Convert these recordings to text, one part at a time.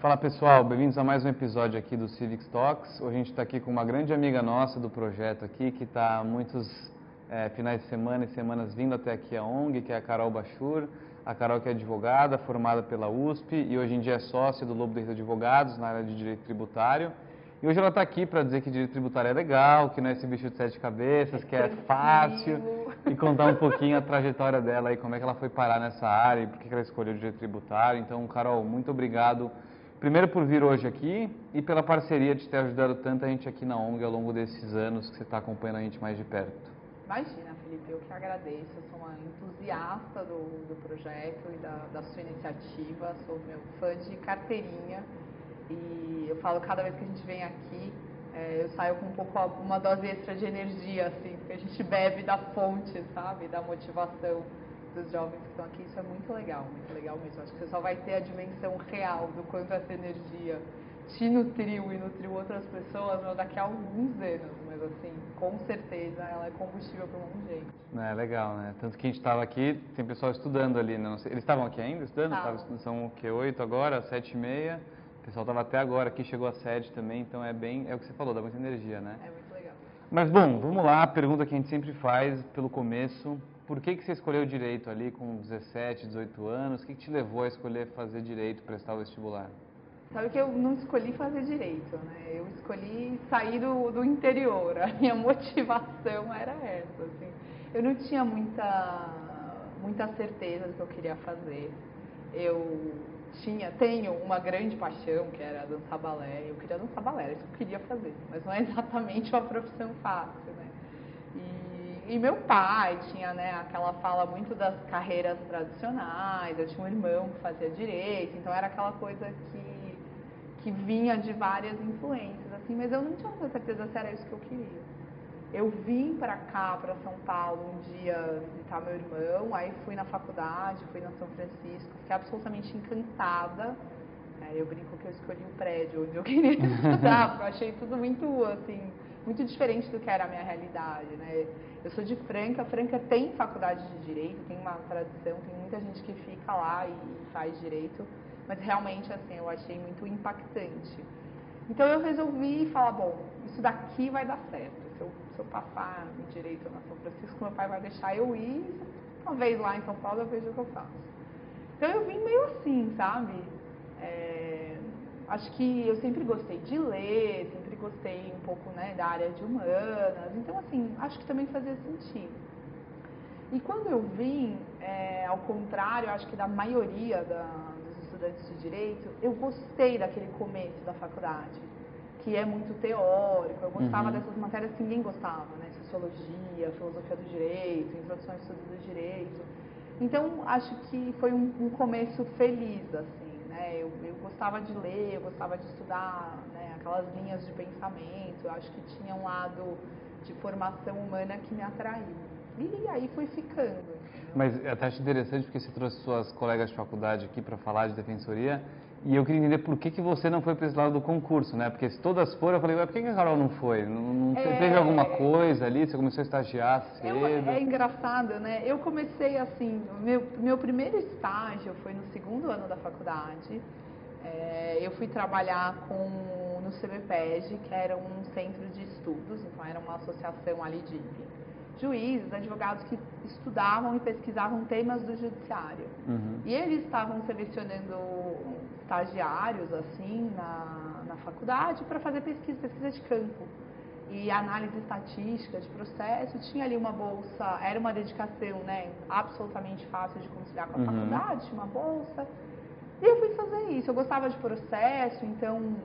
Fala pessoal, bem-vindos a mais um episódio aqui do Civics Talks. Hoje a gente está aqui com uma grande amiga nossa do projeto aqui, que está muitos é, finais de semana e semanas vindo até aqui a ONG, que é a Carol Bachur. A Carol que é advogada, formada pela USP e hoje em dia é sócia do Lobo Direito Advogados na área de Direito Tributário. E hoje ela está aqui para dizer que Direito Tributário é legal, que não é esse bicho de sete cabeças, que é fácil e contar um pouquinho a trajetória dela e como é que ela foi parar nessa área e por que ela escolheu Direito Tributário. Então, Carol, muito obrigado Primeiro por vir hoje aqui e pela parceria de ter ajudado tanta gente aqui na ONG ao longo desses anos que você está acompanhando a gente mais de perto. Imagina, Felipe, eu que agradeço. Eu sou uma entusiasta do, do projeto e da, da sua iniciativa. Sou meu fã de carteirinha e eu falo cada vez que a gente vem aqui, é, eu saio com um pouco uma dose extra de energia, assim, porque a gente bebe da fonte, sabe, da motivação dos jovens que estão aqui, isso é muito legal, muito legal mesmo. Acho que você só vai ter a dimensão real do quanto essa energia te nutriu e nutriu outras pessoas daqui a alguns anos, mas assim, com certeza ela é combustível para um monte de gente. É legal, né? Tanto que a gente estava aqui, tem pessoal estudando ali, né? Eles estavam aqui ainda estudando? Tava. São o que, oito agora, sete e meia. O pessoal estava até agora aqui, chegou a sede também, então é bem, é o que você falou, dá muita energia, né? É muito legal. Mas bom, vamos lá, a pergunta que a gente sempre faz pelo começo, por que, que você escolheu direito ali com 17, 18 anos? O que, que te levou a escolher fazer direito, prestar o vestibular? Sabe que eu não escolhi fazer direito, né? Eu escolhi sair do, do interior. A minha motivação era essa. Assim. Eu não tinha muita, muita certeza do que eu queria fazer. Eu tinha, tenho uma grande paixão que era dançar balé. Eu queria dançar balé, era isso que eu queria fazer. Mas não é exatamente uma profissão fácil, né? E, e meu pai tinha, né, aquela fala muito das carreiras tradicionais. Eu tinha um irmão que fazia direito, então era aquela coisa que que vinha de várias influências, assim, mas eu não tinha muita certeza se era isso que eu queria. Eu vim para cá, para São Paulo, um dia visitar meu irmão, aí fui na faculdade, fui na São Francisco, fiquei absolutamente encantada. É, eu brinco que eu escolhi o prédio onde eu queria estudar, porque eu achei tudo muito, assim, muito diferente do que era a minha realidade, né? Eu sou de Franca, Franca tem faculdade de Direito, tem uma tradição, tem muita gente que fica lá e faz Direito, mas realmente assim eu achei muito impactante. Então eu resolvi falar, bom, isso daqui vai dar certo. Se eu, se eu passar direito na São Francisco, meu pai vai deixar eu ir, uma vez lá em São Paulo eu vejo o que eu faço. Então eu vim meio assim, sabe? É, acho que eu sempre gostei de ler, sempre gostei um pouco né, da área de humanas, então assim, acho que também fazia sentido. E quando eu vim, é, ao contrário, acho que da maioria da, estudantes de direito, eu gostei daquele começo da faculdade, que é muito teórico. Eu gostava Uhum. dessas matérias que ninguém gostava, né? Sociologia, filosofia do direito, introdução ao estudo do direito. Então, acho que foi um, um começo feliz, assim, né? Eu, eu gostava de ler, eu gostava de estudar, né? Aquelas linhas de pensamento. Eu acho que tinha um lado de formação humana que me atraiu. E aí fui ficando. Mas eu até acho interessante porque você trouxe suas colegas de faculdade aqui para falar de defensoria e eu queria entender por que, que você não foi para esse lado do concurso, né? Porque se todas foram, eu falei, ué, por que, que a Carol não foi? Não, não É. teve alguma coisa ali? Você começou a estagiar cedo? É, é engraçado, né? Eu comecei assim, meu, meu primeiro estágio foi no segundo ano da faculdade. É, eu fui trabalhar com, no CBPEG, que era um centro de estudos, então era uma associação ali de juízes, advogados que estudavam e pesquisavam temas do judiciário. Uhum. E eles estavam selecionando estagiários assim na, na faculdade para fazer pesquisa, pesquisa de campo. E análise estatística de processo, tinha ali uma bolsa, era uma dedicação né, absolutamente fácil de conciliar com a Uhum. faculdade, tinha uma bolsa. E eu fui fazer isso. Eu gostava de processo, então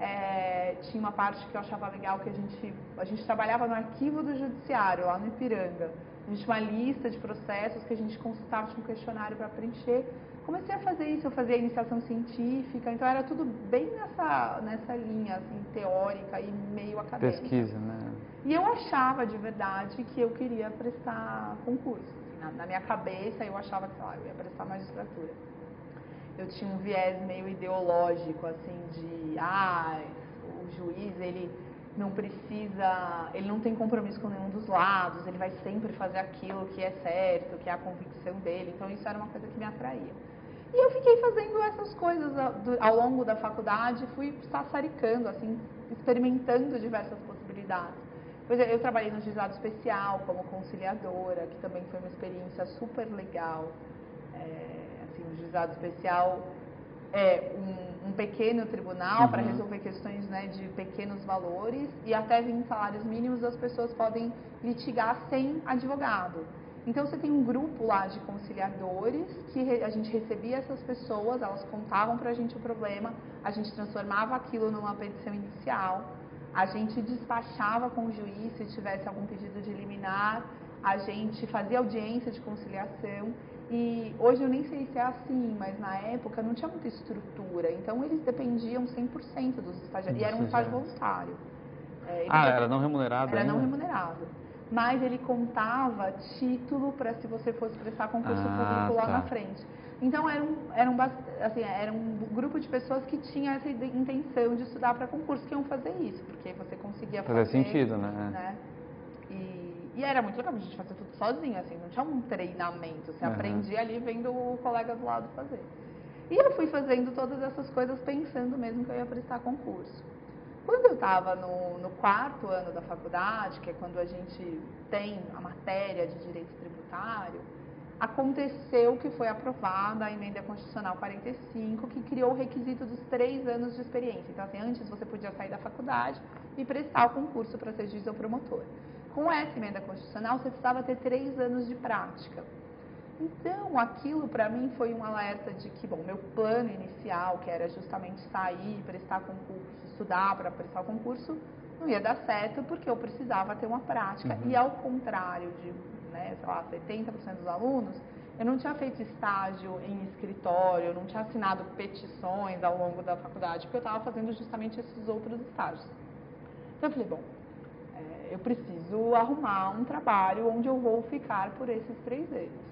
é, tinha uma parte que eu achava legal que a gente, a gente trabalhava no arquivo do judiciário, lá no Ipiranga. A gente tinha uma lista de processos que a gente consultava, tinha um questionário para preencher. Comecei a fazer isso, eu fazia iniciação científica, então era tudo bem nessa, nessa linha assim, teórica e meio acadêmica. Pesquisa, né? E eu achava de verdade que eu queria prestar concurso. na, na minha cabeça eu achava que, sei lá, eu ia prestar magistratura. Eu tinha um viés meio ideológico, assim, de, ah, o juiz, ele não precisa, ele não tem compromisso com nenhum dos lados, ele vai sempre fazer aquilo que é certo, que é a convicção dele. Então isso era uma coisa que me atraía. E eu fiquei fazendo essas coisas ao longo da faculdade, fui sassaricando, assim, experimentando diversas possibilidades. É, eu trabalhei no juizado especial como conciliadora, que também foi uma experiência super legal. É, assim, o juizado especial é um, um pequeno tribunal uhum. para resolver questões né, de pequenos valores e até 20 salários mínimos as pessoas podem litigar sem advogado. Então você tem um grupo lá de conciliadores que a gente recebia essas pessoas, elas contavam para a gente o problema, a gente transformava aquilo numa petição inicial, a gente despachava com o juiz se tivesse algum pedido de liminar, a gente fazia audiência de conciliação e hoje eu nem sei se é assim, mas na época não tinha muita estrutura, então eles dependiam 100% dos estagiários, e era um estágio voluntário. É, ah, era não remunerado Era ainda? não remunerado. Mas ele contava título para se você fosse prestar concurso ah, público lá tá. na frente. Então era um, era, um, assim, era um grupo de pessoas que tinha essa intenção de estudar para concurso que iam fazer isso, porque você conseguia fazer. Fazer sentido, né? né? E, era muito legal, a gente fazia tudo sozinho, assim, não tinha um treinamento, você uhum. aprendia ali vendo o colega do lado fazer. E eu fui fazendo todas essas coisas pensando mesmo que eu ia prestar concurso. Quando eu estava no, no, quarto ano da faculdade, que é quando a gente tem a matéria de direito tributário, aconteceu que foi aprovada a emenda constitucional 45, que criou o requisito dos três anos de experiência. Então, assim, antes você podia sair da faculdade e prestar o concurso para ser juiz ou promotor. Com essa emenda constitucional, você precisava ter três anos de prática. Então, aquilo para mim foi um alerta de que, bom, meu plano inicial, que era justamente sair, prestar concurso, estudar para prestar concurso, não ia dar certo porque eu precisava ter uma prática. Uhum. E ao contrário de, né, sei lá, 70% dos alunos, eu não tinha feito estágio em escritório, eu não tinha assinado petições ao longo da faculdade, porque eu estava fazendo justamente esses outros estágios. Então eu falei, bom, eu preciso arrumar um trabalho onde eu vou ficar por esses três anos.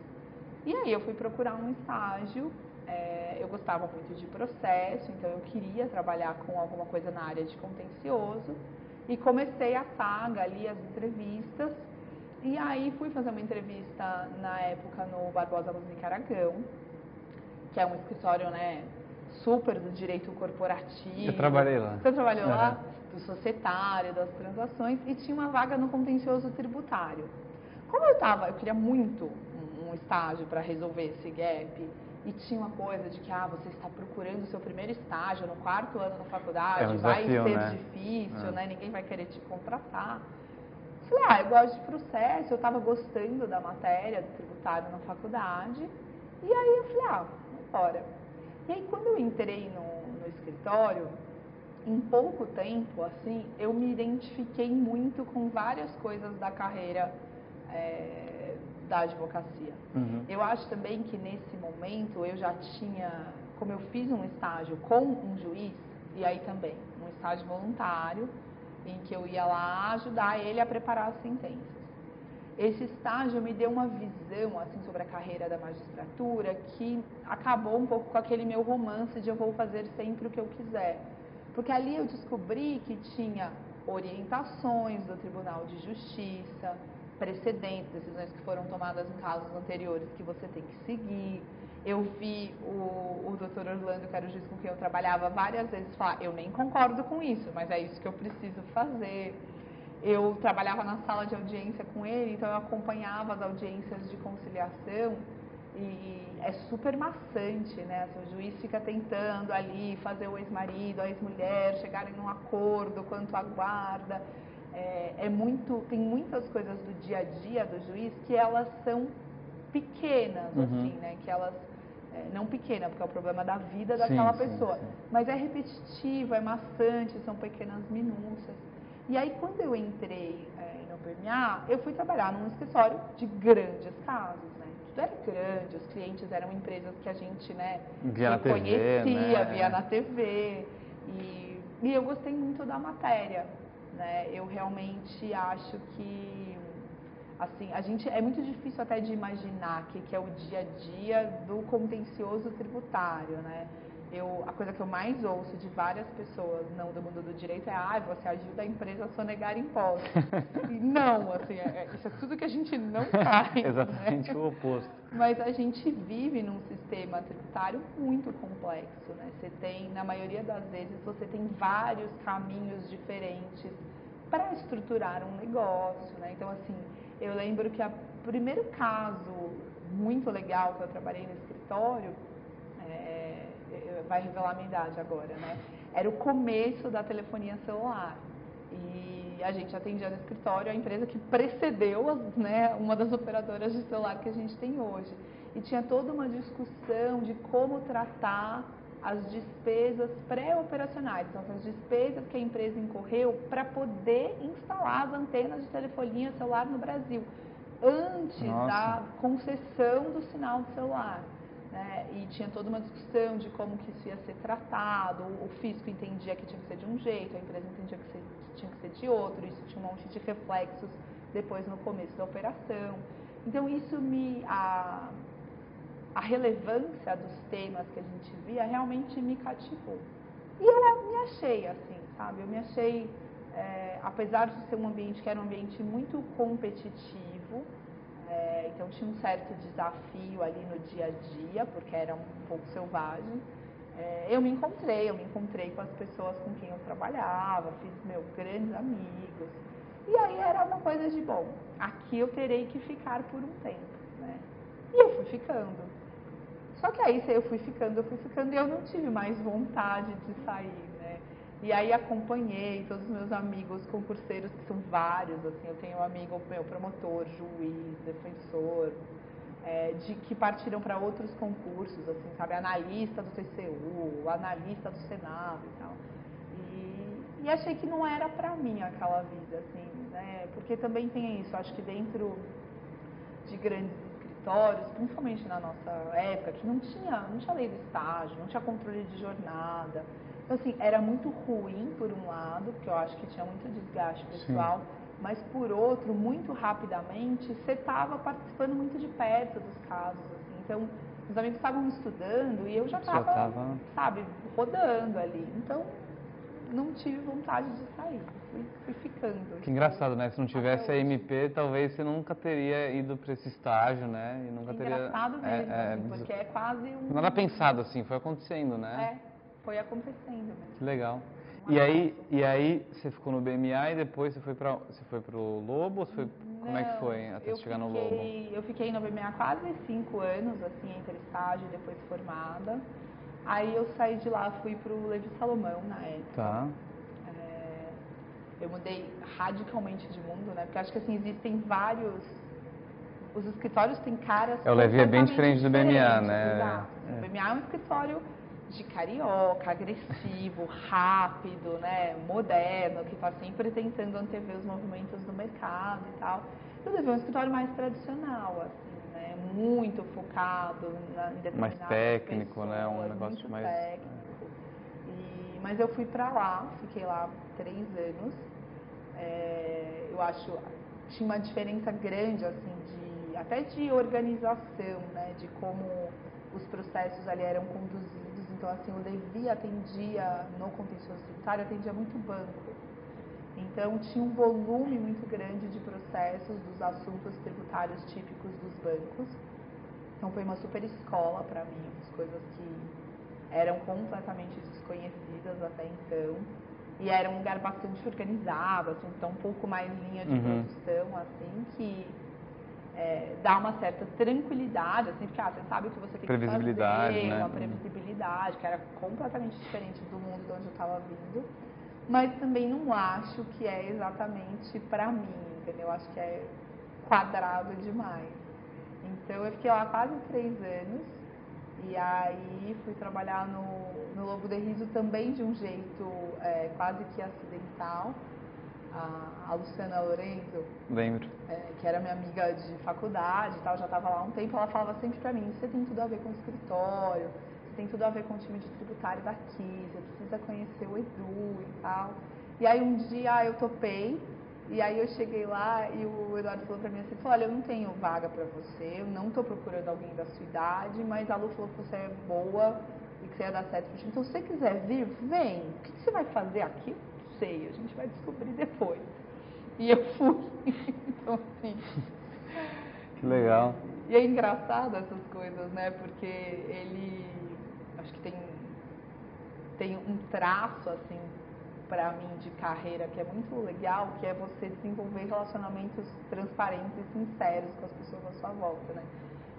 E aí eu fui procurar um estágio. É, eu gostava muito de processo, então eu queria trabalhar com alguma coisa na área de contencioso. E comecei a saga ali, as entrevistas. E aí fui fazer uma entrevista na época no Barbosa Luz Aragão, que é um escritório, né, super do direito corporativo. Eu trabalhei lá. Você trabalhou uhum. lá? Do societário, das transações, e tinha uma vaga no contencioso tributário. Como eu estava, eu queria muito um estágio para resolver esse gap e tinha uma coisa de que ah, você está procurando o seu primeiro estágio no quarto ano da faculdade, é um vai desafio, ser né? difícil, é. né? Ninguém vai querer te contratar. Falei, ah, eu gosto de processo, eu estava gostando da matéria do tributário na faculdade. E aí eu falei, ah, bora. E aí quando eu entrei no, no escritório, em pouco tempo, assim, eu me identifiquei muito com várias coisas da carreira é, da advocacia. Uhum. Eu acho também que nesse momento eu já tinha, como eu fiz um estágio com um juiz, e aí também, um estágio voluntário, em que eu ia lá ajudar ele a preparar as sentenças. Esse estágio me deu uma visão assim sobre a carreira da magistratura que acabou um pouco com aquele meu romance de eu vou fazer sempre o que eu quiser. Porque ali eu descobri que tinha orientações do Tribunal de Justiça, precedentes, decisões que foram tomadas em casos anteriores que você tem que seguir. Eu vi o, o doutor Orlando, juiz com quem eu trabalhava, várias vezes falar: eu nem concordo com isso, mas é isso que eu preciso fazer. Eu trabalhava na sala de audiência com ele, então eu acompanhava as audiências de conciliação e é super maçante, né? Assim, o juiz fica tentando ali fazer o ex-marido, a ex-mulher chegarem num acordo quanto à guarda é, é, muito, tem muitas coisas do dia a dia do juiz que elas são pequenas, uhum. assim, né? Que elas é, não pequena, porque é o problema da vida daquela sim, pessoa, sim, sim. mas é repetitivo, é maçante, são pequenas minúcias. E aí quando eu entrei é, no PMA, eu fui trabalhar num escritório de grandes casos, né? Tudo era grande, os clientes eram empresas que a gente, né, via na conhecia, TV, né? via na TV. E, e eu gostei muito da matéria. Né? Eu realmente acho que Assim, a gente é muito difícil até de imaginar que, que é o dia a dia do contencioso tributário, né? Eu, a coisa que eu mais ouço de várias pessoas não do mundo do direito é ah, você ajuda a empresa a sonegar impostos. não, assim, é, é, isso é tudo que a gente não faz. Né? Exatamente né? o oposto. Mas a gente vive num sistema tributário muito complexo, né? Você tem, na maioria das vezes, você tem vários caminhos diferentes para estruturar um negócio, né? Então, assim, eu lembro que o primeiro caso muito legal que eu trabalhei no escritório, é, vai revelar a minha idade agora, né? Era o começo da telefonia celular. E a gente atendia no escritório a empresa que precedeu né, uma das operadoras de celular que a gente tem hoje. E tinha toda uma discussão de como tratar as despesas pré-operacionais, então as despesas que a empresa incorreu para poder instalar as antenas de telefonia celular no Brasil, antes Nossa. da concessão do sinal de celular. Né? E tinha toda uma discussão de como que isso ia ser tratado, o fisco entendia que tinha que ser de um jeito, a empresa entendia que, tinha que ser de outro, isso tinha um monte de reflexos depois no começo da operação. Então isso me... A, a relevância dos temas que a gente via realmente me cativou. E eu me achei assim, sabe? Eu me achei, é, apesar de ser um ambiente que era um ambiente muito competitivo, é, então tinha um certo desafio ali no dia a dia, porque era um pouco selvagem. É, eu me encontrei, eu me encontrei com as pessoas com quem eu trabalhava, fiz meus grandes amigos. E aí era uma coisa de, bom, aqui eu terei que ficar por um tempo, né? E eu fui ficando. Só que aí eu fui ficando, eu fui ficando e eu não tive mais vontade de sair, né? E aí acompanhei todos os meus amigos concurseiros, que são vários, assim, eu tenho um amigo meu promotor, juiz, defensor, é, de que partiram para outros concursos, assim, sabe, analista do TCU, analista do Senado e tal. E, e achei que não era para mim aquela vida, assim, né? Porque também tem isso, acho que dentro de grandes escritórios, principalmente na nossa época, que não tinha, não tinha lei do estágio, não tinha controle de jornada. Então, assim, era muito ruim, por um lado, porque eu acho que tinha muito desgaste pessoal, Sim. mas, por outro, muito rapidamente, você estava participando muito de perto dos casos. Assim. Então, os amigos estavam estudando e eu já estava, sabe, rodando ali. Então, não tive vontade de sair, fui, fui ficando. Que engraçado, né? Se não tivesse a MP, talvez você nunca teria ido para esse estágio, né? E nunca teria. Engraçado é, mesmo, é, assim, porque é quase um. Nada pensado assim, foi acontecendo, né? É, foi acontecendo mesmo. Que legal. e aí, e aí você ficou no BMA e depois você foi para você foi pro Lobo ou foi não, como é que foi até chegar fiquei, no Lobo? Eu fiquei no BMA quase cinco anos assim entre estágio e depois formada. Aí eu saí de lá, fui pro Levi Salomão na época. Tá. É, eu mudei radicalmente de mundo, né? Porque acho que assim, existem vários. Os escritórios têm caras. É, o Levi é bem diferente do BMA, né? Exato. É. O BMA é um escritório de carioca, agressivo, rápido, né, moderno, que está sempre tentando antever os movimentos do mercado e tal. E o Levi é um escritório mais tradicional, assim muito focado na, em Mais técnico, pessoas, né? Um negócio muito mais... técnico. E, mas eu fui para lá, fiquei lá três anos. É, eu acho tinha uma diferença grande assim de até de organização, né? De como os processos ali eram conduzidos. Então assim, o Levi atendia no contencioso tributário, atendia muito banco. Então, tinha um volume muito grande de processos dos assuntos tributários típicos dos bancos. Então, foi uma super escola para mim, as coisas que eram completamente desconhecidas até então. E era um lugar bastante organizado, assim, então um pouco mais linha de uhum. produção, assim, que é, dá uma certa tranquilidade, assim, porque ah, você sabe o que você tem que fazer, né? uma previsibilidade, que era completamente diferente do mundo de onde eu estava vindo mas também não acho que é exatamente para mim, entendeu? Acho que é quadrado demais. Então eu fiquei lá quase três anos e aí fui trabalhar no, no Lobo de Riso também de um jeito é, quase que acidental. A, a Luciana Lorenzo, lembro, é, que era minha amiga de faculdade e tal, já estava lá há um tempo, ela falava sempre para mim, você tem tudo a ver com o escritório, tem tudo a ver com o time de tributário daqui, você precisa conhecer o Edu e tal. E aí um dia eu topei, E aí eu cheguei lá e o Eduardo falou pra mim assim, olha, eu não tenho vaga para você, eu não tô procurando alguém da sua idade, mas a Lu falou que você é boa e que você ia dar certo. Então se você quiser vir, vem. O que, que você vai fazer aqui? Sei, a gente vai descobrir depois. E eu fui. então assim. Que legal. E é engraçado essas coisas, né? Porque ele acho que tem, tem um traço assim para mim de carreira que é muito legal, que é você desenvolver relacionamentos transparentes e sinceros com as pessoas à sua volta, né?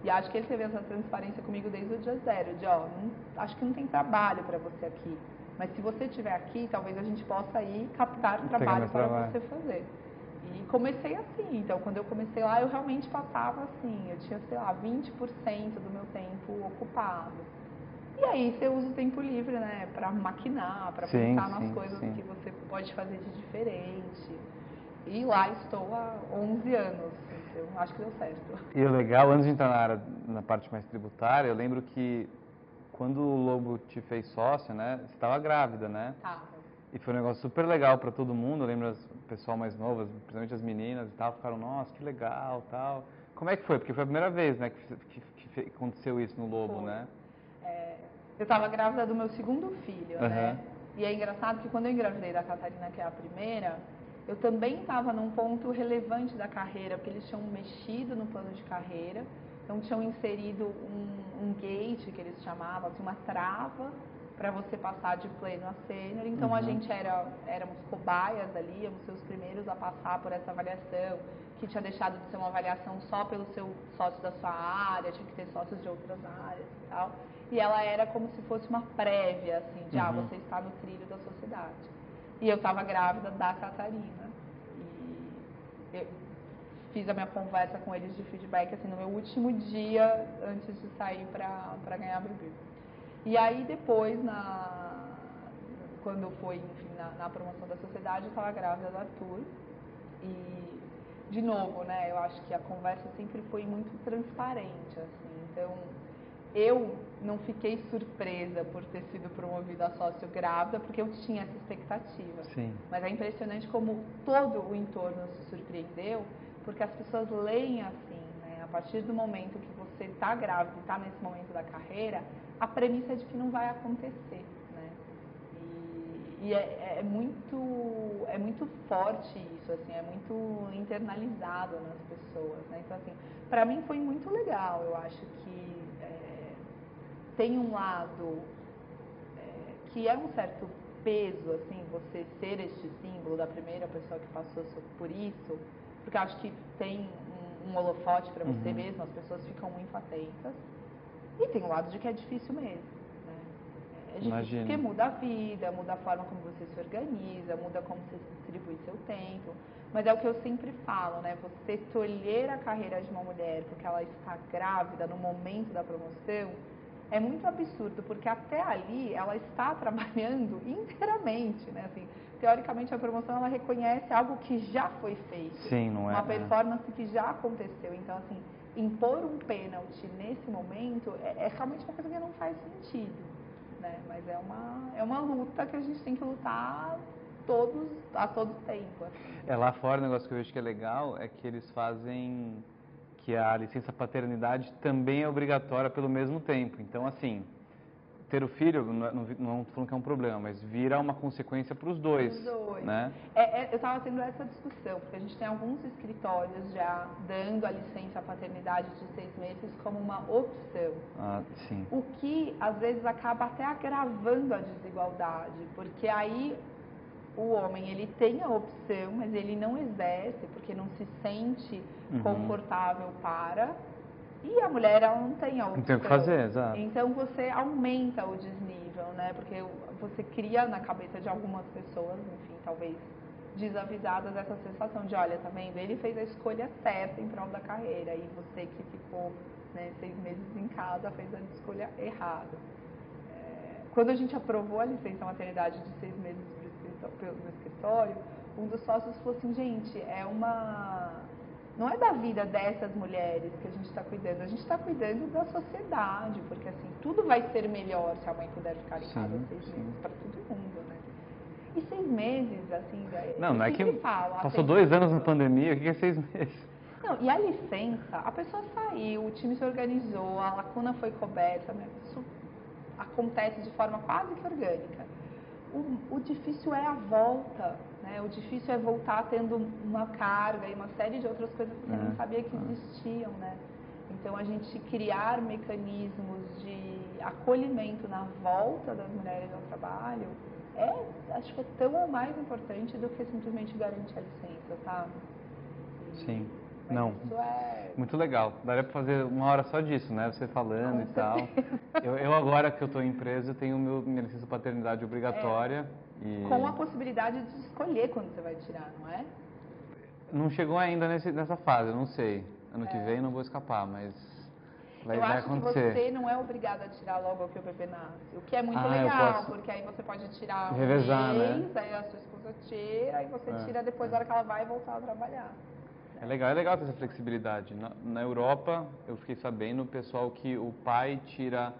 E acho que ele teve essa transparência comigo desde o dia zero, de ó, não, acho que não tem trabalho para você aqui, mas se você estiver aqui, talvez a gente possa ir captar trabalho para trabalho. você fazer. E comecei assim, então quando eu comecei lá, eu realmente passava assim, eu tinha, sei lá, 20% do meu tempo ocupado. E aí você usa o tempo livre, né, para maquinar, para pensar nas coisas sim. que você pode fazer de diferente. E lá estou há 11 anos, então acho que deu certo. E o legal, antes de entrar na, área, na parte mais tributária, eu lembro que quando o Lobo te fez sócia, né, você estava grávida, né? Tava. E foi um negócio super legal para todo mundo, eu lembro o pessoal mais novo, principalmente as meninas e tal, ficaram, nossa, que legal, tal. Como é que foi? Porque foi a primeira vez, né, que, que, que aconteceu isso no Lobo, foi. né? É, eu estava grávida do meu segundo filho, uhum. né? E é engraçado que quando eu engravidei da Catarina, que é a primeira, eu também estava num ponto relevante da carreira, porque eles tinham mexido no plano de carreira, então tinham inserido um, um gate, que eles chamavam, assim, uma trava para você passar de pleno a sênior. Então uhum. a gente era éramos cobaias ali, éramos os primeiros a passar por essa avaliação, que tinha deixado de ser uma avaliação só pelo seu sócio da sua área, tinha que ter sócios de outras áreas e tal e ela era como se fosse uma prévia, assim, de, ah, uhum. ah, você está no trilho da sociedade. E eu estava grávida da Catarina. E eu fiz a minha conversa com eles de feedback, assim, no meu último dia antes de sair para ganhar a Bibi. E aí depois, na, quando foi, enfim, na, na promoção da sociedade, eu estava grávida do Arthur. E, de novo, né, eu acho que a conversa sempre foi muito transparente, assim, então eu não fiquei surpresa por ter sido promovida a sócio grávida, porque eu tinha essa expectativa. Sim. Mas é impressionante como todo o entorno se surpreendeu, porque as pessoas leem assim, né? A partir do momento que você está grávida está nesse momento da carreira, a premissa é de que não vai acontecer, né? E, e é, é, muito, é muito forte isso, assim, é muito internalizado nas pessoas, né? Então, assim, para mim foi muito legal, eu acho que tem um lado é, que é um certo peso, assim, você ser este símbolo da primeira pessoa que passou por isso, porque acho que tem um, um holofote para você uhum. mesmo, as pessoas ficam muito atentas. E tem o um lado de que é difícil mesmo. Né? É difícil Imagina. porque muda a vida, muda a forma como você se organiza, muda como você distribui seu tempo. Mas é o que eu sempre falo, né? Você tolher a carreira de uma mulher porque ela está grávida no momento da promoção, é muito absurdo, porque até ali ela está trabalhando inteiramente, né? Assim, teoricamente a promoção ela reconhece algo que já foi feito. Sim, não é? Uma né? performance é. que já aconteceu. Então, assim, impor um pênalti nesse momento é, é, realmente uma coisa que não faz sentido, né? Mas é uma, é uma luta que a gente tem que lutar todos, a todo tempo. Assim. É, lá fora o negócio que eu vejo que é legal é que eles fazem que a licença paternidade também é obrigatória pelo mesmo tempo. Então, assim, ter o filho, não, é, não, não falando que é um problema, mas vira uma consequência para os dois. Os dois. Né? É, é, eu estava tendo essa discussão, porque a gente tem alguns escritórios já dando a licença paternidade de seis meses como uma opção. Ah, sim. O que, às vezes, acaba até agravando a desigualdade, porque aí o homem ele tem a opção, mas ele não exerce porque não se sente uhum. confortável para. E a mulher ela não tem a opção. Não tem o que fazer, exato. Então você aumenta o desnível, né? Porque você cria na cabeça de algumas pessoas, enfim, talvez desavisadas essa sensação de, olha, tá vendo? Ele fez a escolha certa em prol da carreira e você que ficou né, seis meses em casa fez a escolha errada. É, quando a gente aprovou a licença maternidade de seis meses no escritório, um dos sócios falou assim, gente, é uma não é da vida dessas mulheres que a gente está cuidando, a gente está cuidando da sociedade, porque assim, tudo vai ser melhor se a mãe puder ficar em casa sim, seis meses para todo mundo, né? E seis meses, assim, não, não é que fala, passou dois anos na pandemia, o que é seis meses? Não, e a licença, a pessoa saiu, o time se organizou, a lacuna foi coberta, né? isso acontece de forma quase que orgânica. O, o difícil é a volta, né? O difícil é voltar tendo uma carga e uma série de outras coisas que você é. não sabia que existiam, né? Então, a gente criar mecanismos de acolhimento na volta das mulheres ao trabalho é, acho que é tão ou mais importante do que simplesmente garantir a licença, sabe? Sim. Não. É... Muito legal. Daria para fazer uma hora só disso, né? Você falando Com e tal. Eu, eu, agora que eu estou em empresa, eu tenho meu, minha licença paternidade obrigatória. É. E... Com a possibilidade de escolher quando você vai tirar, não é? Não chegou ainda nesse, nessa fase, eu não sei. Ano é. que vem não vou escapar, mas vai, eu vai acho acontecer. que você não é obrigado a tirar logo que o bebê nasce. O que é muito ah, legal, posso... porque aí você pode tirar Revezar, um mês, né? aí a sua esposa tira, aí você é. tira depois da hora que ela vai voltar a trabalhar. É legal, é legal ter essa flexibilidade. Na, na Europa, eu fiquei sabendo, o pessoal que o pai tira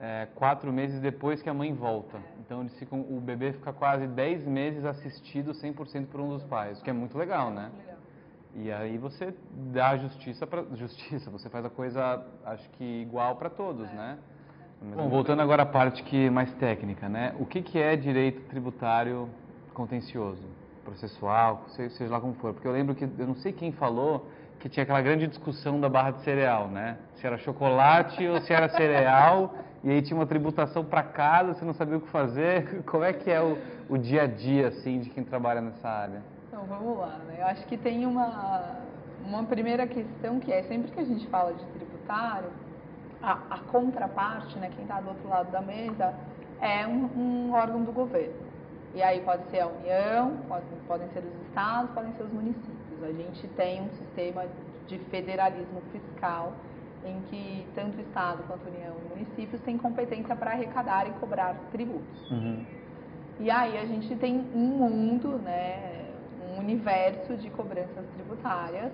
é, quatro meses depois que a mãe volta. Então eles ficam, o bebê fica quase dez meses assistido 100% por um dos pais, o que é muito legal, né? E aí você dá justiça para justiça, você faz a coisa, acho que igual para todos, né? Bom, voltando agora à parte que é mais técnica, né? O que, que é direito tributário contencioso? Processual, seja lá como for. Porque eu lembro que, eu não sei quem falou, que tinha aquela grande discussão da barra de cereal, né? Se era chocolate ou se era cereal, e aí tinha uma tributação para cada, você não sabia o que fazer. Como é que é o, o dia a dia, assim, de quem trabalha nessa área? Então, vamos lá, né? Eu acho que tem uma, uma primeira questão que é, sempre que a gente fala de tributário, a, a contraparte, né, quem está do outro lado da mesa, é um, um órgão do governo. E aí pode ser a União, pode, podem ser os estados, podem ser os municípios. A gente tem um sistema de federalismo fiscal em que tanto o Estado quanto a União e municípios têm competência para arrecadar e cobrar tributos. Uhum. E aí a gente tem um mundo, né, um universo de cobranças tributárias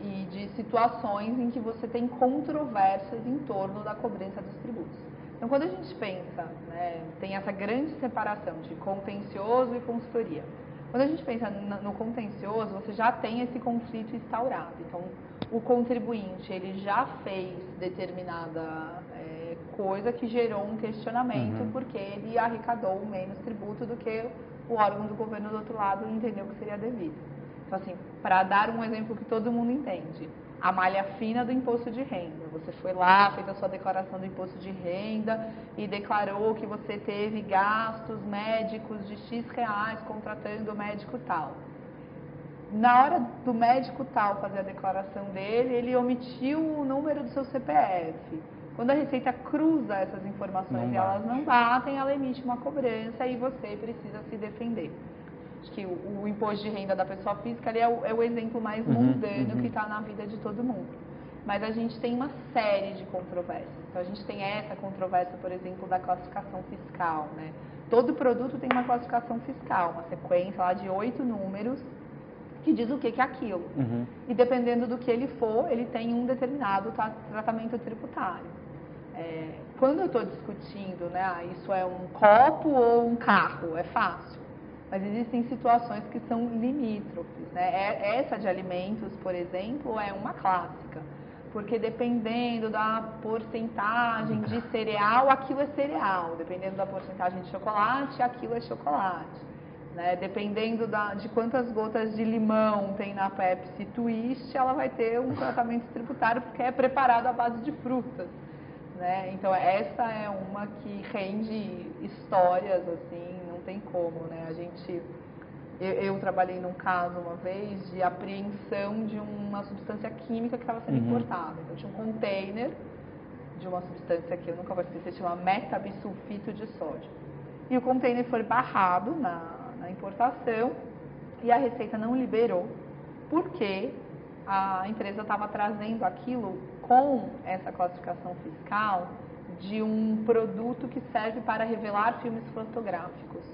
e de situações em que você tem controvérsias em torno da cobrança dos tributos. Então, quando a gente pensa, né, tem essa grande separação de contencioso e consultoria. Quando a gente pensa no contencioso, você já tem esse conflito instaurado. Então, o contribuinte ele já fez determinada é, coisa que gerou um questionamento uhum. porque ele arrecadou menos tributo do que o órgão do governo do outro lado entendeu que seria devido. Então, assim, para dar um exemplo que todo mundo entende, a malha fina do imposto de renda. Você foi lá, fez a sua declaração do imposto de renda e declarou que você teve gastos médicos de X reais contratando o médico tal. Na hora do médico tal fazer a declaração dele, ele omitiu o número do seu CPF. Quando a Receita cruza essas informações e elas não batem, ela emite uma cobrança e você precisa se defender. Acho que o, o, imposto de renda da pessoa física ali é o, é o exemplo mais uhum, mundano uhum. que está na vida de todo mundo. Mas a gente tem uma série de controvérsias. Então a gente tem essa controvérsia, por exemplo, da classificação fiscal. Né? Todo produto tem uma classificação fiscal, uma sequência lá de oito números que diz o que, que é aquilo. Uhum. E dependendo do que ele for, ele tem um determinado tratamento tributário. É, quando eu estou discutindo, né, ah, isso é um copo ou um carro, é fácil mas existem situações que são limítrofes. Né? É, essa de alimentos, por exemplo, é uma clássica, porque dependendo da porcentagem de cereal, aquilo é cereal, dependendo da porcentagem de chocolate, aquilo é chocolate. Né? Dependendo da, de quantas gotas de limão tem na Pepsi Twist, ela vai ter um tratamento tributário porque é preparado à base de frutas. Né? Então essa é uma que rende histórias assim tem como, né? A gente, eu, eu, trabalhei num caso uma vez de apreensão de uma substância química que estava sendo uhum. importada. Então tinha um container de uma substância que eu nunca vou esquecer, chama metabisulfito de sódio. E o container foi barrado na, na importação e a Receita não liberou porque a empresa estava trazendo aquilo com essa classificação fiscal de um produto que serve para revelar filmes fotográficos.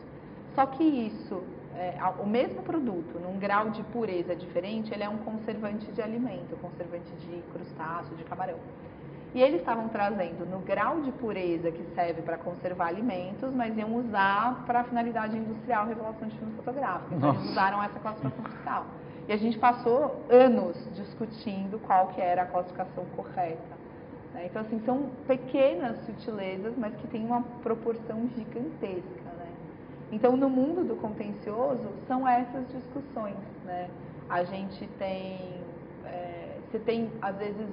Só que isso, é, o mesmo produto, num grau de pureza diferente, ele é um conservante de alimento, conservante de crustáceo, de camarão. E eles estavam trazendo no grau de pureza que serve para conservar alimentos, mas iam usar para finalidade industrial revelação de filme fotográfico. Então eles usaram essa classificação fiscal. E a gente passou anos discutindo qual que era a classificação correta. Né? Então, assim, são pequenas sutilezas, mas que têm uma proporção gigantesca. Né? Então, no mundo do contencioso, são essas discussões. Né? A gente tem, é, você tem, às vezes,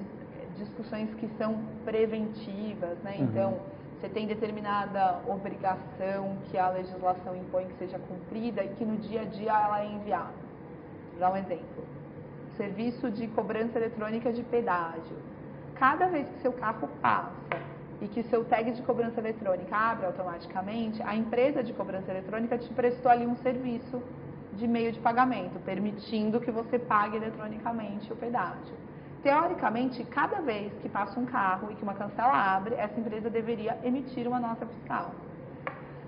discussões que são preventivas, né? Uhum. Então, você tem determinada obrigação que a legislação impõe que seja cumprida e que no dia a dia ela é enviada. Vou dar um exemplo. Serviço de cobrança eletrônica de pedágio. Cada vez que seu carro passa e que seu tag de cobrança eletrônica abre automaticamente, a empresa de cobrança eletrônica te prestou ali um serviço de meio de pagamento, permitindo que você pague eletronicamente o pedágio. Teoricamente, cada vez que passa um carro e que uma cancela abre, essa empresa deveria emitir uma nota fiscal.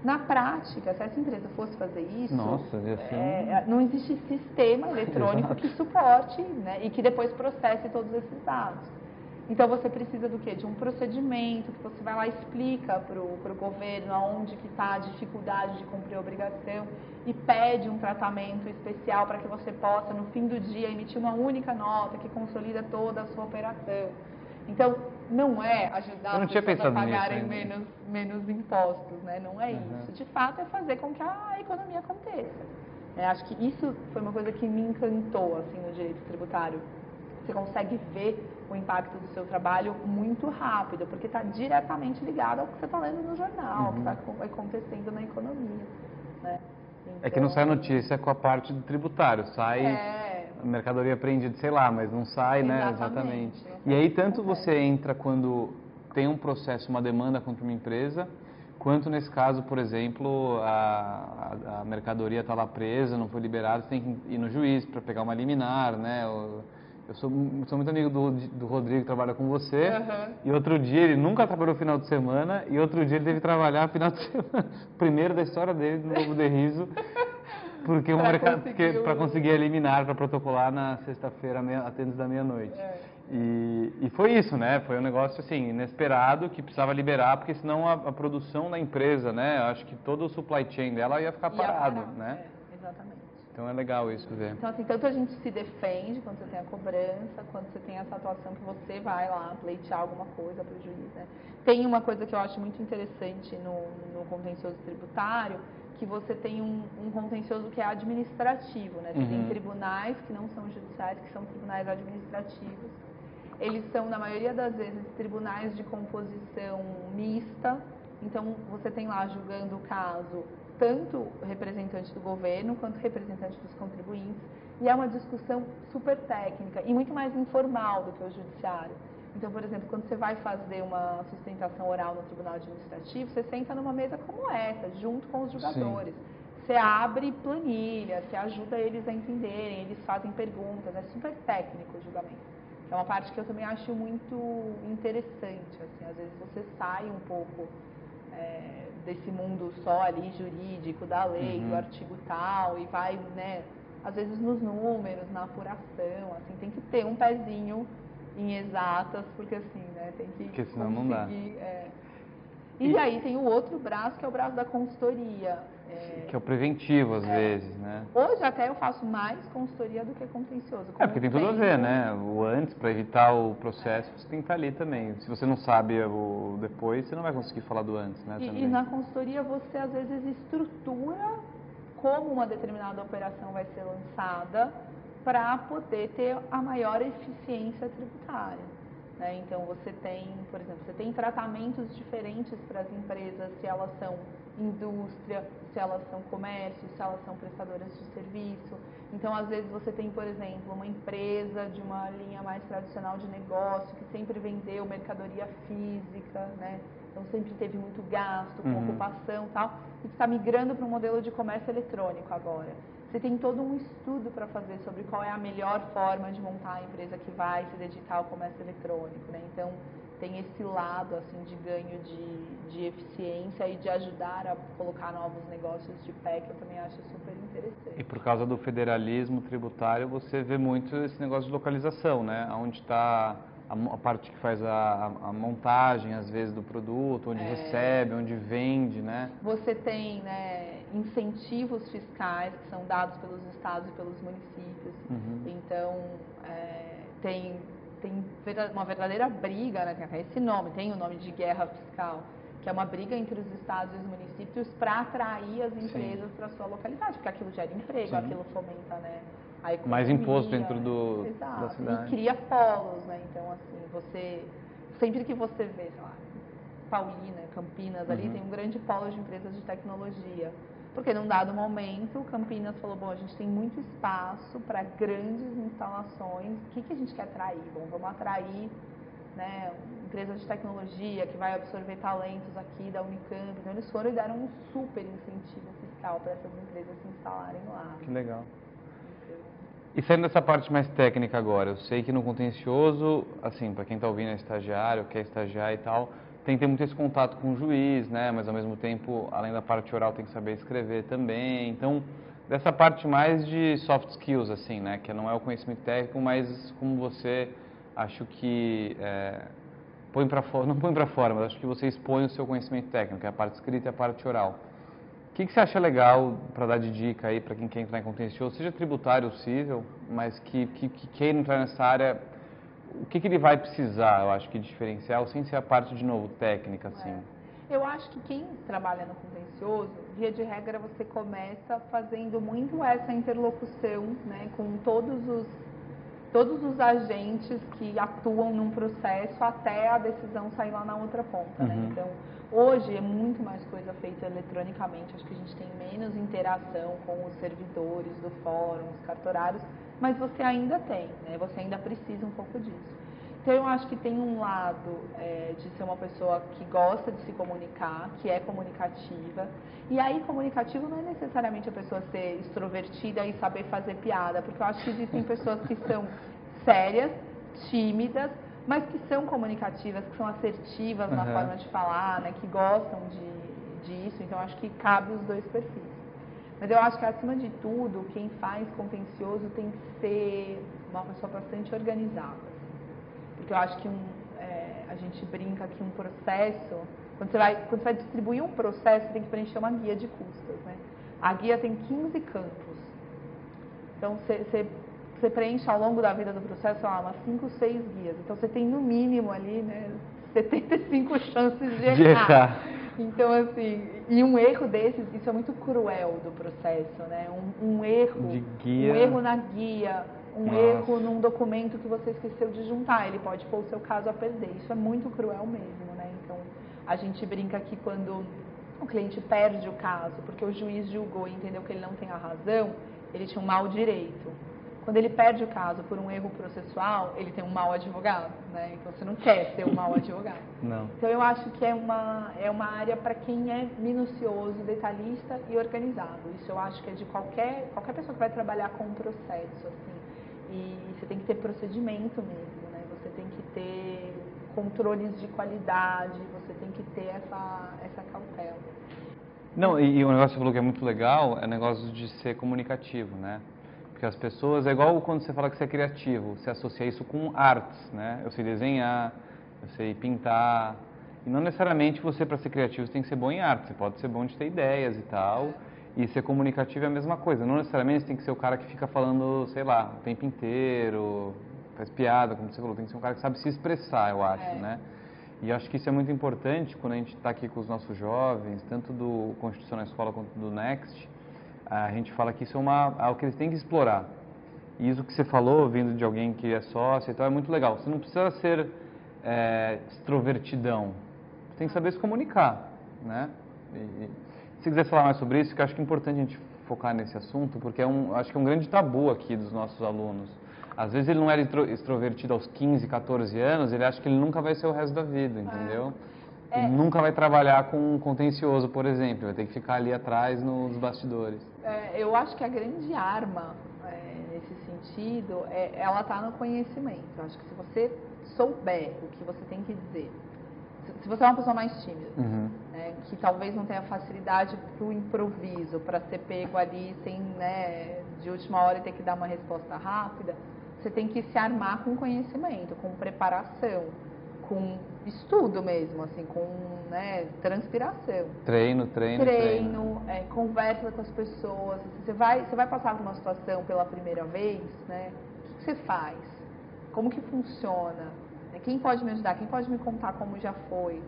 Na prática, se essa empresa fosse fazer isso, Nossa, é, não existe sistema eletrônico que suporte né, e que depois processe todos esses dados. Então você precisa do quê? De um procedimento que você vai lá e explica para o governo aonde que está a dificuldade de cumprir a obrigação e pede um tratamento especial para que você possa, no fim do dia, emitir uma única nota que consolida toda a sua operação. Então, não é ajudar as pessoas a pagarem menos, menos impostos, né? Não é uhum. isso. De fato, é fazer com que a economia aconteça. É, acho que isso foi uma coisa que me encantou assim no direito tributário. Você consegue ver o impacto do seu trabalho muito rápido, porque está diretamente ligado ao que você está lendo no jornal, ao que está uhum. acontecendo na economia. Né? Então, é que não sai notícia com a parte do tributário, sai é... mercadoria apreendida, sei lá, mas não sai, Exatamente. né? Exatamente. E aí tanto você entra quando tem um processo, uma demanda contra uma empresa, quanto nesse caso, por exemplo, a, a, a mercadoria está lá presa, não foi liberada, você tem que ir no juiz para pegar uma liminar, né? Eu sou, sou muito amigo do, do Rodrigo, que trabalha com você. Uhum. E outro dia, ele nunca trabalhou final de semana. E outro dia, ele teve que trabalhar final de semana. Primeiro da história dele, no Globo de Riso. Porque para conseguir, conseguir eliminar, para protocolar na sexta-feira, até antes da meia-noite. É. E, e, foi isso, né? Foi um negócio assim, inesperado, que precisava liberar, porque senão a, a produção da empresa, né? Acho que todo o supply chain dela ia ficar parado, ia parar, né? É. Então é legal isso ver. Então, assim, tanto a gente se defende quando você tem a cobrança, quando você tem essa atuação que você vai lá pleitear alguma coisa para o juiz. Né? Tem uma coisa que eu acho muito interessante no, no contencioso tributário, que você tem um, um contencioso que é administrativo, né? Você uhum. tem tribunais que não são judiciais, que são tribunais administrativos. Eles são, na maioria das vezes, tribunais de composição mista. Então, você tem lá julgando o caso tanto representante do governo quanto representante dos contribuintes. E é uma discussão super técnica e muito mais informal do que o judiciário. Então, por exemplo, quando você vai fazer uma sustentação oral no tribunal administrativo, você senta numa mesa como essa, junto com os julgadores. Sim. Você abre planilha, você ajuda eles a entenderem, eles fazem perguntas, é super técnico o julgamento. É uma parte que eu também acho muito interessante, assim, às vezes você sai um pouco é, desse mundo só ali jurídico, da lei, uhum. do artigo tal, e vai, né, às vezes nos números, na apuração, assim, tem que ter um pezinho em exatas, porque assim, né, tem que porque senão não dá. É. E, e aí tem o outro braço, que é o braço da consultoria. É, que é o preventivo, às é. vezes, né? Hoje até eu faço mais consultoria do que contencioso. É, porque tem tudo a ver, né? O antes, para evitar o processo, você tem que estar ali também. Se você não sabe o depois, você não vai conseguir falar do antes, né? E, e na consultoria você, às vezes, estrutura como uma determinada operação vai ser lançada para poder ter a maior eficiência tributária. Né? Então, você tem, por exemplo, você tem tratamentos diferentes para as empresas, se elas são indústria, se elas são comércio, se elas são prestadoras de serviço. Então, às vezes, você tem, por exemplo, uma empresa de uma linha mais tradicional de negócio que sempre vendeu mercadoria física, né? Então, sempre teve muito gasto com uhum. ocupação e tal, e está migrando para um modelo de comércio eletrônico agora. Você tem todo um estudo para fazer sobre qual é a melhor forma de montar a empresa que vai se dedicar ao comércio eletrônico, né? Então, tem esse lado assim de ganho de, de eficiência e de ajudar a colocar novos negócios de pé que eu também acho super interessante. E por causa do federalismo tributário você vê muito esse negócio de localização, né? Onde está a, parte que faz a, a, montagem, às vezes, do produto, onde é. recebe, onde vende, né? Você tem né, incentivos fiscais que são dados pelos estados e pelos municípios. Uhum. Então, é, tem, tem uma verdadeira briga, né, tem esse nome, tem o nome de guerra fiscal, que é uma briga entre os estados e os municípios para atrair as empresas para sua localidade, porque aquilo gera emprego, Sim. aquilo fomenta né, a economia. Mais imposto dentro do, exato, da cidade. E cria polos, né? Então, assim, você, sempre que você vê, sei lá, Paulina, Campinas, ali uhum. tem um grande polo de empresas de tecnologia. Porque num dado momento, Campinas falou, bom, a gente tem muito espaço para grandes instalações, o que, que a gente quer atrair? Bom, vamos atrair né, empresas de tecnologia que vai absorver talentos aqui da Unicamp. Então eles foram e deram um super incentivo fiscal para essas empresas se instalarem lá. Que legal. E saindo dessa parte mais técnica agora, eu sei que no contencioso, assim, para quem está ouvindo é estagiário, quer estagiar e tal, tem que ter muito esse contato com o juiz, né? Mas ao mesmo tempo, além da parte oral, tem que saber escrever também. Então, dessa parte mais de soft skills, assim, né? Que não é o conhecimento técnico, mas como você, acho que é, põe para fora, não põe para fora, mas acho que você expõe o seu conhecimento técnico, que é a parte escrita e a parte oral. O que, que você acha legal para dar de dica aí para quem quer entrar em contencioso, seja tributário ou civil, mas que, que, que queira entrar nessa área, o que, que ele vai precisar, eu acho que diferencial, sem ser a parte, de novo, técnica, assim? É. Eu acho que quem trabalha no contencioso, via de regra, você começa fazendo muito essa interlocução né, com todos os, todos os agentes que atuam num processo até a decisão sair lá na outra ponta. Né? Uhum. Né? Então, Hoje é muito mais coisa feita eletronicamente, acho que a gente tem menos interação com os servidores do fórum, os cartorários, mas você ainda tem, né? você ainda precisa um pouco disso. Então eu acho que tem um lado é, de ser uma pessoa que gosta de se comunicar, que é comunicativa. E aí comunicativo não é necessariamente a pessoa ser extrovertida e saber fazer piada, porque eu acho que existem pessoas que são sérias, tímidas, mas que são comunicativas, que são assertivas uhum. na forma de falar, né, que gostam de, disso. Então, acho que cabe os dois perfis. Mas eu acho que, acima de tudo, quem faz contencioso tem que ser uma pessoa bastante organizada. Porque eu acho que um, é, a gente brinca que um processo, quando você, vai, quando você vai distribuir um processo, você tem que preencher uma guia de custas. Né? A guia tem 15 campos. Então, você, você você preenche ao longo da vida do processo, lá, umas 5, 6 guias. Então você tem no mínimo ali, né, 75 chances de errar. De errar. Então, assim, e um erro desses, isso é muito cruel do processo, né? Um, um erro, um erro na guia, um Nossa. erro num documento que você esqueceu de juntar, ele pode pôr o seu caso a perder. Isso é muito cruel mesmo, né? Então, a gente brinca que quando o cliente perde o caso, porque o juiz julgou e entendeu que ele não tem a razão, ele tinha um mau direito. Quando ele perde o caso por um erro processual, ele tem um mau advogado, né? Então você não quer ser um mau advogado. Não. Então eu acho que é uma, é uma área para quem é minucioso, detalhista e organizado. Isso eu acho que é de qualquer, qualquer pessoa que vai trabalhar com um processo, assim. E você tem que ter procedimento mesmo, né? Você tem que ter controles de qualidade, você tem que ter essa, essa cautela. Não, e, e o negócio que você falou que é muito legal é o negócio de ser comunicativo, né? Porque as pessoas, é igual quando você fala que você é criativo, você associa isso com artes, né? Eu sei desenhar, eu sei pintar. E não necessariamente você, para ser criativo, você tem que ser bom em arte. Você pode ser bom de ter ideias e tal. E ser comunicativo é a mesma coisa. Não necessariamente você tem que ser o cara que fica falando, sei lá, o tempo inteiro, faz piada, como você falou. Tem que ser um cara que sabe se expressar, eu acho, é. né? E acho que isso é muito importante quando a gente está aqui com os nossos jovens, tanto do Constituição na Escola quanto do Next, a gente fala que isso é uma, algo que eles têm que explorar. E isso que você falou, vindo de alguém que é sócio e tal, é muito legal. Você não precisa ser é, extrovertidão. Você tem que saber se comunicar, né? E, e, se quiser falar mais sobre isso, que eu acho que é importante a gente focar nesse assunto, porque é um, acho que é um grande tabu aqui dos nossos alunos. Às vezes ele não era extrovertido aos 15, 14 anos, ele acha que ele nunca vai ser o resto da vida, entendeu? Ah. É. nunca vai trabalhar com um contencioso, por exemplo, vai ter que ficar ali atrás nos bastidores. É, eu acho que a grande arma é, nesse sentido, é, ela está no conhecimento. Eu acho que se você souber o que você tem que dizer, se, se você é uma pessoa mais tímida, uhum. né, que talvez não tenha facilidade para o improviso, para ser pego ali sem, né, de última hora e ter que dar uma resposta rápida, você tem que se armar com conhecimento, com preparação, com estudo mesmo, assim, com né, transpiração. Treino, treino, treino. Treino, é, conversa com as pessoas. Você vai, você vai passar por uma situação pela primeira vez, né? O que você faz? Como que funciona? Quem pode me ajudar? Quem pode me contar como já foi?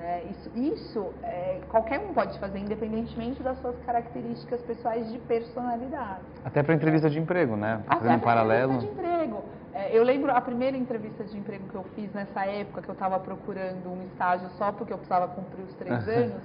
É, isso, isso é, qualquer um pode fazer, independentemente das suas características pessoais de personalidade. Até para entrevista de emprego, né? Até um paralelo. Entrevista de emprego. É, eu lembro a primeira entrevista de emprego que eu fiz nessa época, que eu estava procurando um estágio só porque eu precisava cumprir os três anos.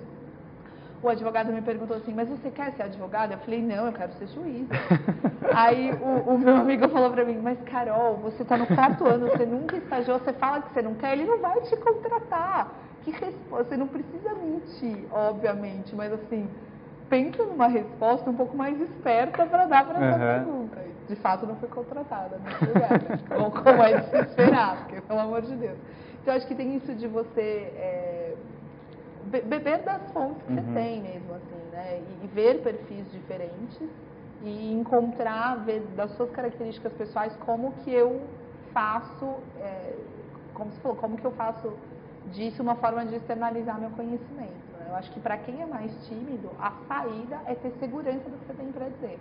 o advogado me perguntou assim, mas você quer ser advogado? Eu falei, não, eu quero ser juíza. Aí o, o, meu amigo falou para mim, mas Carol, você está no quarto ano, você nunca estagiou, você fala que você não quer, ele não vai te contratar que resposta? Você não precisa mentir, obviamente, mas assim, pensa numa resposta um pouco mais esperta para dar para essa uhum. pergunta. De fato, não foi contratada nesse lugar, né? Como é de se esperar, porque, pelo amor de Deus. Então, acho que tem isso de você é, beber das fontes que uhum. você tem mesmo, assim, né? E, e ver perfis diferentes e encontrar, ver das suas características pessoais como que eu faço, é, como você falou, como que eu faço disso uma forma de externalizar meu conhecimento. Né? Eu acho que para quem é mais tímido, a saída é ter segurança do que você tem para dizer.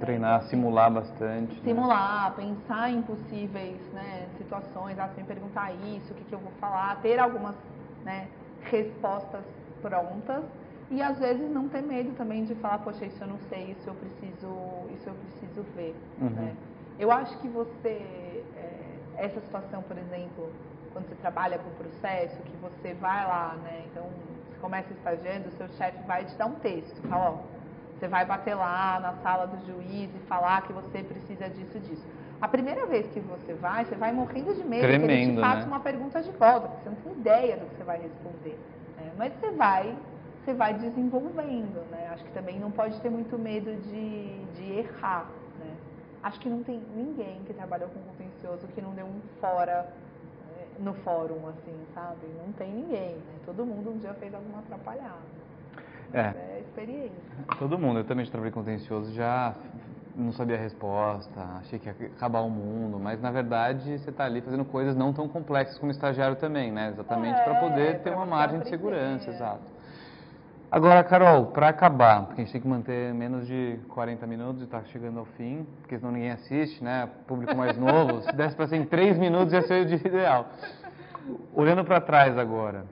Treinar, simular bastante. Né? Simular, né? pensar em possíveis né, situações, ah, se me perguntar isso, o que, que eu vou falar, ter algumas né, respostas prontas e às vezes não ter medo também de falar, poxa, isso eu não sei, isso eu preciso, isso eu preciso ver. Uhum. Né? Eu acho que você, é, essa situação, por exemplo, quando você trabalha com processo, que você vai lá, né? Então, você começa estagiando, o seu chefe vai te dar um texto, fala, ó, você vai bater lá na sala do juiz e falar que você precisa disso disso. A primeira vez que você vai, você vai morrendo de medo Tremendo, que ele te faça né? uma pergunta de volta, porque você não tem ideia do que você vai responder. Né? Mas você vai, você vai desenvolvendo, né? Acho que também não pode ter muito medo de, de errar, né? Acho que não tem ninguém que trabalhou com contencioso que não deu um fora no fórum, assim, sabe? Não tem ninguém, né? Todo mundo um dia fez alguma atrapalhada. É. é experiência. Todo mundo. Eu também trabalhei contencioso, já não sabia a resposta, achei que ia acabar o mundo, mas na verdade você está ali fazendo coisas não tão complexas como estagiário também, né? Exatamente é, para poder ter uma margem de segurança, exato. Agora, Carol, para acabar, porque a gente tem que manter menos de 40 minutos e está chegando ao fim, porque senão ninguém assiste, né? Público mais novo, se desse para ser em 3 minutos ia ser o ideal. Olhando para trás agora,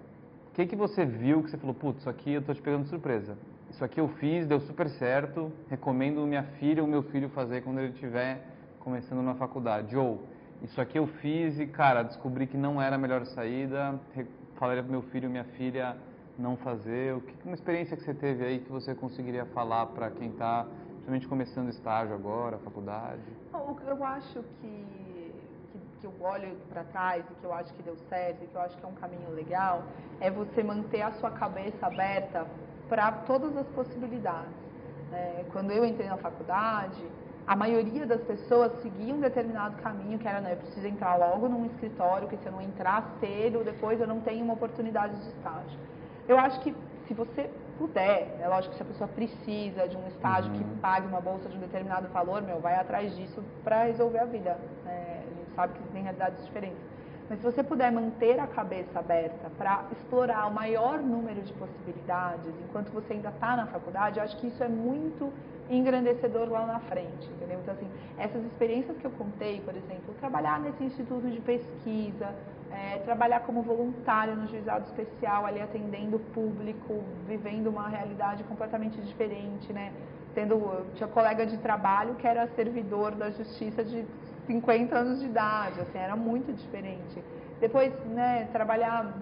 que, que você viu que você falou, putz, isso aqui eu estou te pegando de surpresa. Isso aqui eu fiz, deu super certo, recomendo minha filha ou meu filho fazer quando ele estiver começando na faculdade. Ou, isso aqui eu fiz e, cara, descobri que não era a melhor saída, falei para meu filho ou minha filha não fazer? O que uma experiência que você teve aí que você conseguiria falar para quem está principalmente começando estágio agora, faculdade? Eu acho que, que, eu olho para trás e que eu acho que deu certo e que eu acho que é um caminho legal é você manter a sua cabeça aberta para todas as possibilidades. É, quando eu entrei na faculdade, a maioria das pessoas seguia um determinado caminho, que era, né, eu preciso entrar logo num escritório, que se eu não entrar cedo, depois eu não tenho uma oportunidade de estágio. Eu acho que se você puder, é lógico que se a pessoa precisa de um estágio uhum. que pague uma bolsa de um determinado valor, meu, vai atrás disso para resolver a vida. É, gente sabe que tem realidades diferentes. Mas se você puder manter a cabeça aberta para explorar o maior número de possibilidades enquanto você ainda está na faculdade, eu acho que isso é muito engrandecedor lá na frente, entendeu? Então, assim, essas experiências que eu contei, por exemplo, trabalhar nesse instituto de pesquisa, é, trabalhar como voluntário no juizado especial, ali atendendo o público, vivendo uma realidade completamente diferente, né? Tendo, tinha colega de trabalho que era servidor da justiça de 50 anos de idade, assim, era muito diferente. Depois, né, trabalhar,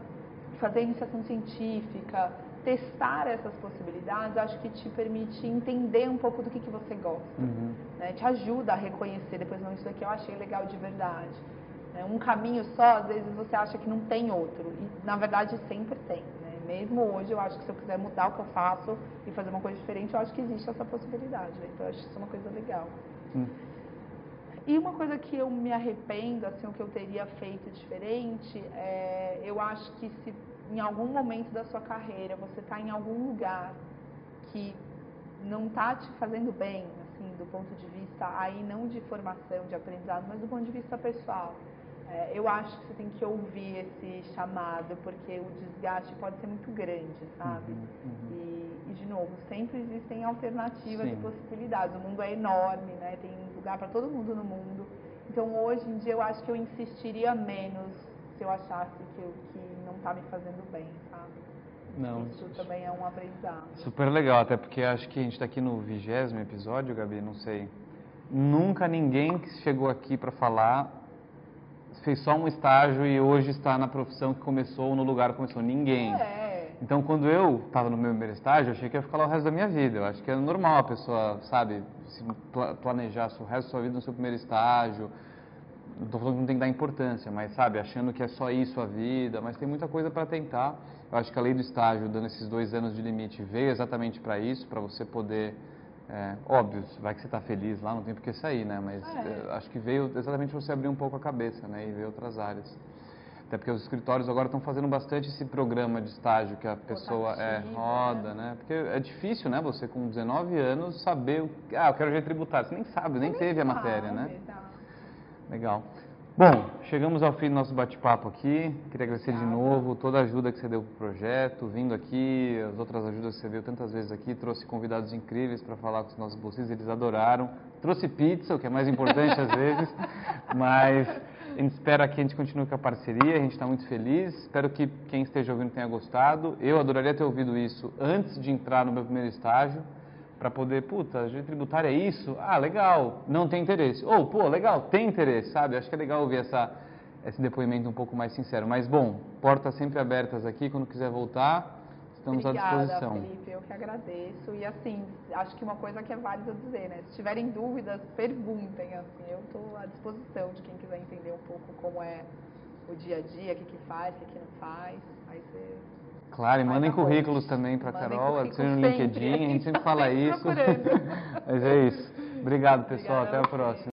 fazer iniciação científica, testar essas possibilidades, acho que te permite entender um pouco do que, que você gosta. Uhum. Né? Te ajuda a reconhecer, depois, não, isso daqui eu achei legal de verdade. Né? Um caminho só, às vezes você acha que não tem outro. E, na verdade, sempre tem. Né? Mesmo hoje, eu acho que se eu quiser mudar o que eu faço e fazer uma coisa diferente, eu acho que existe essa possibilidade. Né? Então, eu acho isso uma coisa legal. Hum. E uma coisa que eu me arrependo, assim, o que eu teria feito diferente, é, eu acho que se em algum momento da sua carreira você está em algum lugar que não está te fazendo bem, assim, do ponto de vista, aí não de formação, de aprendizado, mas do ponto de vista pessoal. É, eu acho que você tem que ouvir esse chamado, porque o desgaste pode ser muito grande, sabe? Uhum, uhum. E, e, de novo, sempre existem alternativas Sim. e possibilidades. O mundo é enorme, né? Tem para todo mundo no mundo. Então, hoje em dia, eu acho que eu insistiria menos se eu achasse que, eu, que não está me fazendo bem, sabe? Não. Isso também é um aprendizado. Super legal, até porque acho que a gente está aqui no vigésimo episódio, Gabi, não sei. Nunca ninguém que chegou aqui para falar fez só um estágio e hoje está na profissão que começou, no lugar que começou. Ninguém. É. Então, quando eu estava no meu primeiro estágio, eu achei que ia ficar lá o resto da minha vida. Eu acho que é normal a pessoa, sabe, se planejar o resto da sua vida no seu primeiro estágio. Não estou falando que não tem que dar importância, mas, sabe, achando que é só isso a vida. Mas tem muita coisa para tentar. Eu acho que a lei do estágio, dando esses dois anos de limite, veio exatamente para isso, para você poder é, óbvio, vai que você está feliz lá, não tem por que sair, né? Mas é. é, acho que veio exatamente para você abrir um pouco a cabeça, né? E ver outras áreas. Até porque os escritórios agora estão fazendo bastante esse programa de estágio que a pessoa é, roda, né? Porque é difícil, né? Você com 19 anos saber, o, ah, eu quero jeito tributário. Você nem sabe, nem teve a matéria, né? Legal. Bom, chegamos ao fim do nosso bate-papo aqui. Queria agradecer de novo toda a ajuda que você deu para o projeto, vindo aqui, as outras ajudas que você veio tantas vezes aqui, trouxe convidados incríveis para falar com os nossos bolsistas, eles adoraram. Trouxe pizza, o que é mais importante às vezes, mas a gente espera que a gente continue com a parceria, a gente está muito feliz. Espero que quem esteja ouvindo tenha gostado. Eu adoraria ter ouvido isso antes de entrar no meu primeiro estágio para poder, puta, a tributária é isso? Ah, legal, não tem interesse. Ou, oh, pô, legal, tem interesse, sabe? Acho que é legal ouvir essa, esse depoimento um pouco mais sincero. Mas, bom, portas sempre abertas aqui, quando quiser voltar, estamos Obrigada, à disposição. Felipe, eu que agradeço. E, assim, acho que uma coisa que é válida dizer, né? Se tiverem dúvidas, perguntem, assim, eu estou à disposição de quem quiser entender um pouco como é o dia a dia, o que, que faz, o que, que não faz. Aí você Claro, e mandem currículos também para a Carol, adicione no LinkedIn, a gente sempre fala isso. Mas é isso. Obrigado, pessoal. Obrigada Até a próxima.